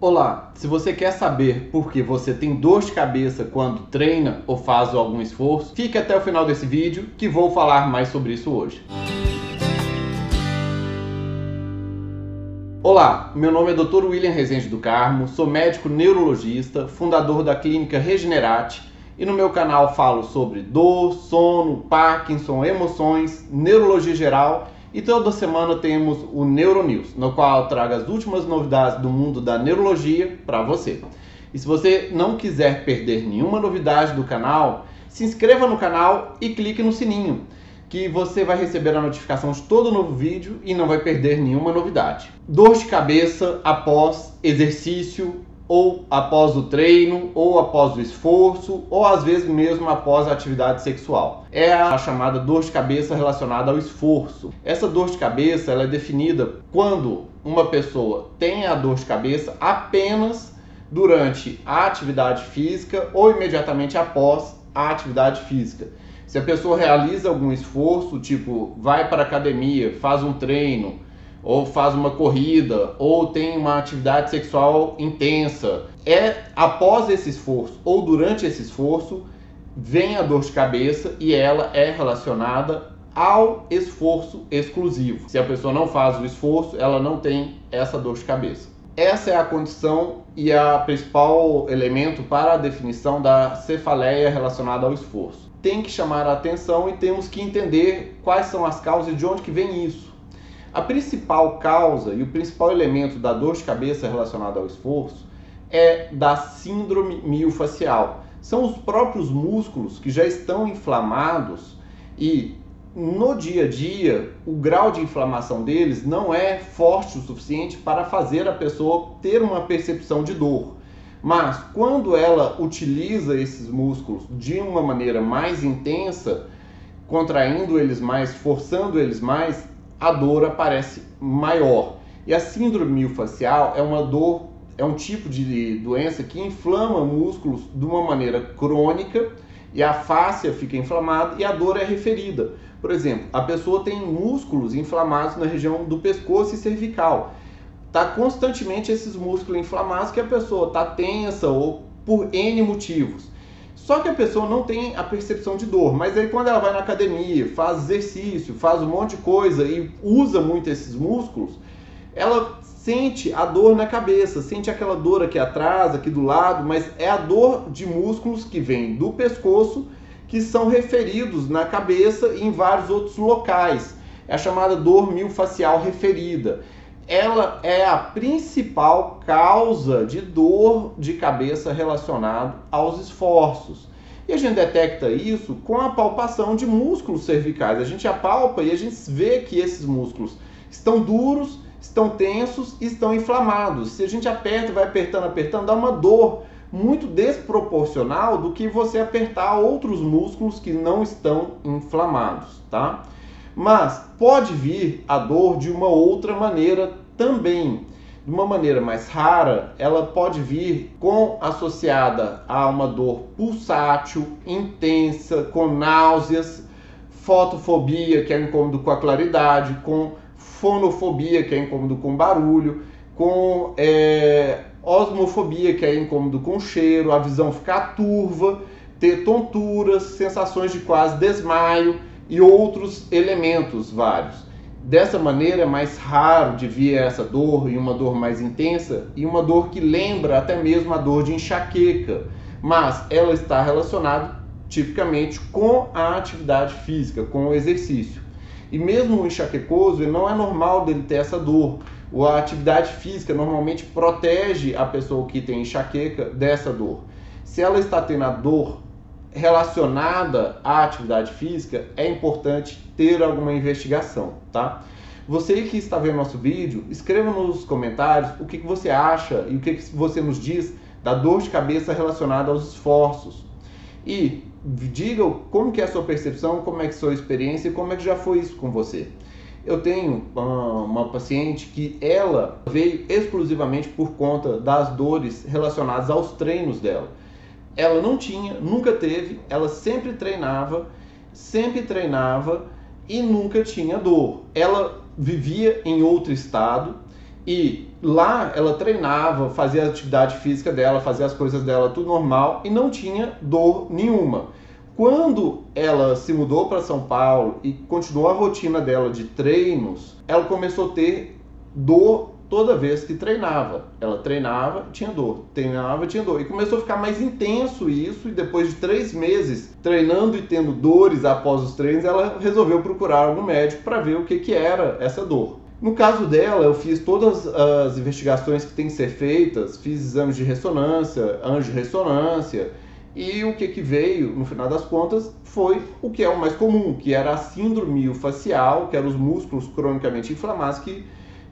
Olá, se você quer saber por que você tem dor de cabeça quando treina ou faz algum esforço, fique até o final desse vídeo que vou falar mais sobre isso hoje. Olá, meu nome é Dr. William Rezende do Carmo, sou médico neurologista, fundador da clínica Regenerate e no meu canal falo sobre dor, sono, Parkinson, emoções, neurologia geral e toda semana temos o Neuronews, no qual eu trago as últimas novidades do mundo da neurologia para você. E se você não quiser perder nenhuma novidade do canal, se inscreva no canal e clique no sininho, que você vai receber a notificação de todo novo vídeo e não vai perder nenhuma novidade. Dor de cabeça após exercício ou após o treino, ou após o esforço, ou às vezes mesmo após a atividade sexual. É a chamada dor de cabeça relacionada ao esforço. Essa dor de cabeça ela é definida quando uma pessoa tem a dor de cabeça apenas durante a atividade física ou imediatamente após a atividade física. Se a pessoa realiza algum esforço, tipo vai para a academia, faz um treino, ou faz uma corrida, ou tem uma atividade sexual intensa. É após esse esforço ou durante esse esforço vem a dor de cabeça e ela é relacionada ao esforço exclusivo. Se a pessoa não faz o esforço, ela não tem essa dor de cabeça. Essa é a condição e a principal elemento para a definição da cefaleia relacionada ao esforço. Tem que chamar a atenção e temos que entender quais são as causas e de onde que vem isso. A principal causa e o principal elemento da dor de cabeça relacionada ao esforço é da síndrome miofacial. São os próprios músculos que já estão inflamados e no dia a dia o grau de inflamação deles não é forte o suficiente para fazer a pessoa ter uma percepção de dor. Mas quando ela utiliza esses músculos de uma maneira mais intensa, contraindo eles mais, forçando eles mais, a dor aparece maior. E a síndrome miofascial é uma dor, é um tipo de doença que inflama músculos de uma maneira crônica e a fáscia fica inflamada e a dor é referida. Por exemplo, a pessoa tem músculos inflamados na região do pescoço e cervical. Tá constantemente esses músculos inflamados que a pessoa tá tensa ou por N motivos. Só que a pessoa não tem a percepção de dor, mas aí quando ela vai na academia, faz exercício, faz um monte de coisa e usa muito esses músculos, ela sente a dor na cabeça, sente aquela dor aqui atrás, aqui do lado, mas é a dor de músculos que vem do pescoço que são referidos na cabeça e em vários outros locais. É a chamada dor miofascial referida ela é a principal causa de dor de cabeça relacionado aos esforços. E a gente detecta isso com a palpação de músculos cervicais. A gente apalpa e a gente vê que esses músculos estão duros, estão tensos e estão inflamados. Se a gente aperta, vai apertando, apertando, dá uma dor muito desproporcional do que você apertar outros músculos que não estão inflamados, tá? Mas pode vir a dor de uma outra maneira também. De uma maneira mais rara, ela pode vir com associada a uma dor pulsátil, intensa, com náuseas, fotofobia, que é incômodo com a claridade, com fonofobia, que é incômodo com barulho, com é, osmofobia, que é incômodo com cheiro, a visão ficar turva, ter tonturas, sensações de quase desmaio e outros elementos vários. Dessa maneira é mais raro de vir essa dor e uma dor mais intensa e uma dor que lembra até mesmo a dor de enxaqueca, mas ela está relacionada tipicamente com a atividade física, com o exercício. E mesmo o enxaquecoso, não é normal dele ter essa dor. A atividade física normalmente protege a pessoa que tem enxaqueca dessa dor. Se ela está tendo a dor relacionada à atividade física, é importante ter alguma investigação, tá? Você que está vendo nosso vídeo, escreva nos comentários o que, você acha e o que, que você nos diz da dor de cabeça relacionada aos esforços. E diga como que é a sua percepção, como é que é a sua experiência e como é que já foi isso com você. Eu tenho uma, uma paciente que ela veio exclusivamente por conta das dores relacionadas aos treinos dela ela não tinha, nunca teve, ela sempre treinava, sempre treinava e nunca tinha dor. Ela vivia em outro estado e lá ela treinava, fazia a atividade física dela, fazia as coisas dela tudo normal e não tinha dor nenhuma. Quando ela se mudou para São Paulo e continuou a rotina dela de treinos, ela começou a ter dor toda vez que treinava. Ela treinava, tinha dor, treinava, tinha dor. E começou a ficar mais intenso isso, e depois de três meses treinando e tendo dores após os treinos, ela resolveu procurar algum médico para ver o que, que era essa dor. No caso dela, eu fiz todas as investigações que têm que ser feitas, fiz exames de ressonância, anjo-ressonância, e o que, que veio, no final das contas, foi o que é o mais comum, que era a síndrome facial, que eram os músculos cronicamente inflamados que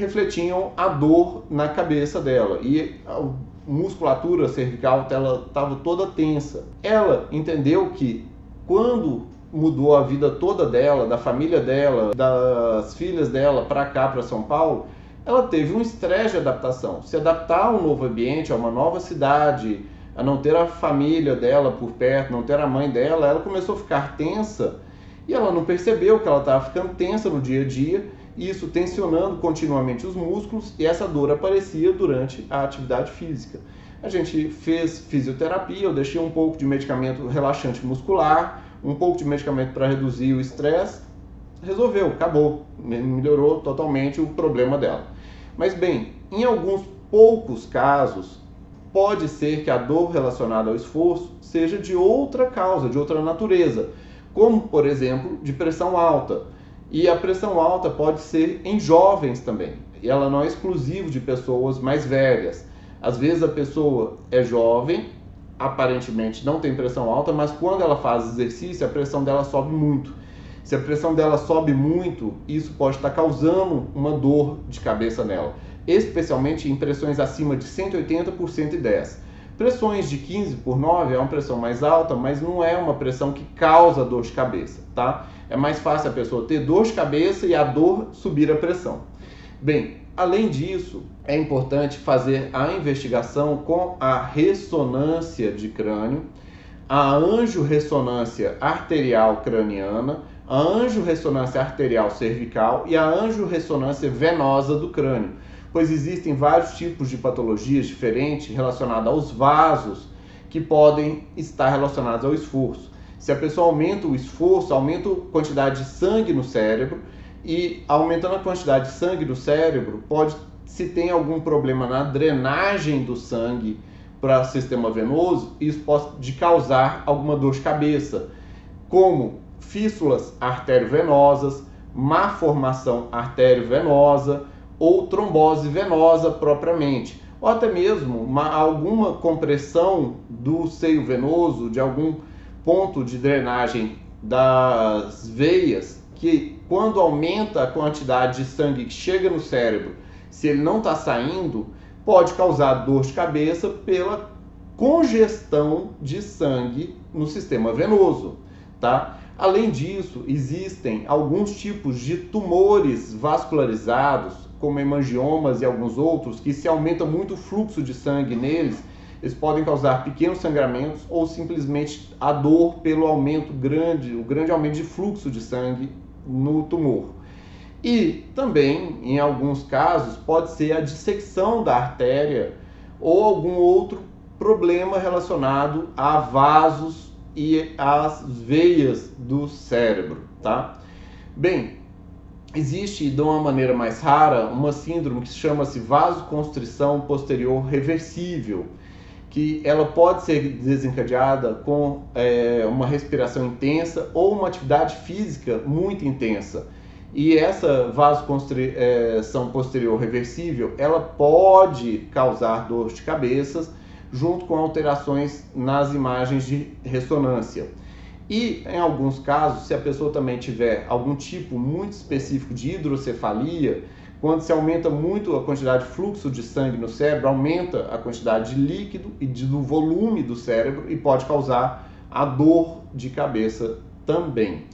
refletiam a dor na cabeça dela. E a musculatura cervical dela estava toda tensa. Ela entendeu que quando mudou a vida toda dela, da família dela, das filhas dela para cá, para São Paulo, ela teve um estresse de adaptação. Se adaptar a um novo ambiente, a uma nova cidade, a não ter a família dela por perto, não ter a mãe dela, ela começou a ficar tensa e ela não percebeu que ela estava ficando tensa no dia a dia isso tensionando continuamente os músculos e essa dor aparecia durante a atividade física. A gente fez fisioterapia, eu deixei um pouco de medicamento relaxante muscular, um pouco de medicamento para reduzir o estresse, resolveu, acabou, melhorou totalmente o problema dela. Mas bem, em alguns poucos casos, pode ser que a dor relacionada ao esforço seja de outra causa, de outra natureza, como por exemplo, de pressão alta e a pressão alta pode ser em jovens também. E ela não é exclusivo de pessoas mais velhas. Às vezes a pessoa é jovem, aparentemente não tem pressão alta, mas quando ela faz exercício, a pressão dela sobe muito. Se a pressão dela sobe muito, isso pode estar causando uma dor de cabeça nela, especialmente em pressões acima de 180 por 110. Pressões de 15 por 9 é uma pressão mais alta, mas não é uma pressão que causa dor de cabeça, tá? É mais fácil a pessoa ter dor de cabeça e a dor subir a pressão. Bem, além disso, é importante fazer a investigação com a ressonância de crânio, a anjo-ressonância arterial craniana, a anjo-ressonância arterial cervical e a anjo-ressonância venosa do crânio pois existem vários tipos de patologias diferentes relacionadas aos vasos que podem estar relacionados ao esforço. Se a pessoa aumenta o esforço, aumenta a quantidade de sangue no cérebro e aumentando a quantidade de sangue no cérebro, pode se tem algum problema na drenagem do sangue para o sistema venoso, isso pode causar alguma dor de cabeça, como fístulas arteriovenosas, má formação arteriovenosa, ou trombose venosa propriamente, ou até mesmo uma, alguma compressão do seio venoso, de algum ponto de drenagem das veias, que quando aumenta a quantidade de sangue que chega no cérebro, se ele não está saindo, pode causar dor de cabeça pela congestão de sangue no sistema venoso, tá? Além disso, existem alguns tipos de tumores vascularizados como hemangiomas e alguns outros, que se aumenta muito o fluxo de sangue neles, eles podem causar pequenos sangramentos ou simplesmente a dor pelo aumento grande, o grande aumento de fluxo de sangue no tumor. E também, em alguns casos, pode ser a dissecção da artéria ou algum outro problema relacionado a vasos e às veias do cérebro, tá? Bem, existe de uma maneira mais rara uma síndrome que chama-se vasoconstrição posterior reversível, que ela pode ser desencadeada com é, uma respiração intensa ou uma atividade física muito intensa. E essa vasoconstrição posterior reversível, ela pode causar dor de cabeça junto com alterações nas imagens de ressonância. E em alguns casos, se a pessoa também tiver algum tipo muito específico de hidrocefalia, quando se aumenta muito a quantidade de fluxo de sangue no cérebro, aumenta a quantidade de líquido e do volume do cérebro e pode causar a dor de cabeça também.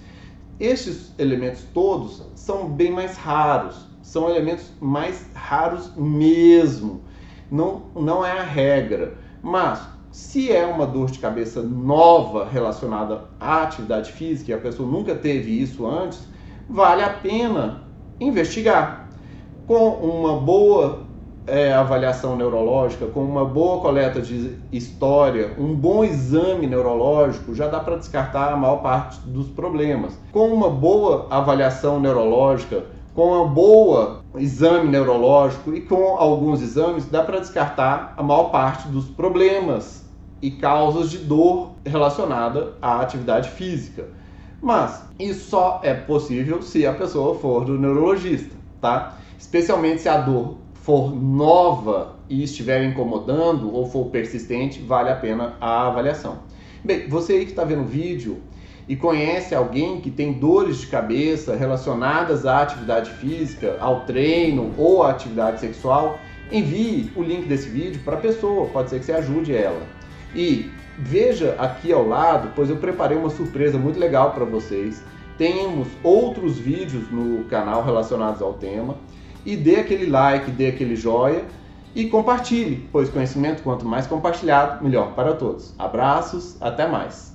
Estes elementos todos são bem mais raros, são elementos mais raros mesmo. Não, não é a regra, mas se é uma dor de cabeça nova relacionada à atividade física e a pessoa nunca teve isso antes, vale a pena investigar. Com uma boa é, avaliação neurológica, com uma boa coleta de história, um bom exame neurológico, já dá para descartar a maior parte dos problemas. Com uma boa avaliação neurológica, com uma boa exame neurológico e com alguns exames, dá para descartar a maior parte dos problemas e causas de dor relacionada à atividade física. Mas isso só é possível se a pessoa for do neurologista, tá? Especialmente se a dor for nova e estiver incomodando ou for persistente, vale a pena a avaliação. Bem, você aí que está vendo o vídeo e conhece alguém que tem dores de cabeça relacionadas à atividade física, ao treino ou à atividade sexual, envie o link desse vídeo para a pessoa, pode ser que você ajude ela. E veja aqui ao lado, pois eu preparei uma surpresa muito legal para vocês. Temos outros vídeos no canal relacionados ao tema e dê aquele like, dê aquele joia e compartilhe, pois conhecimento quanto mais compartilhado, melhor para todos. Abraços, até mais.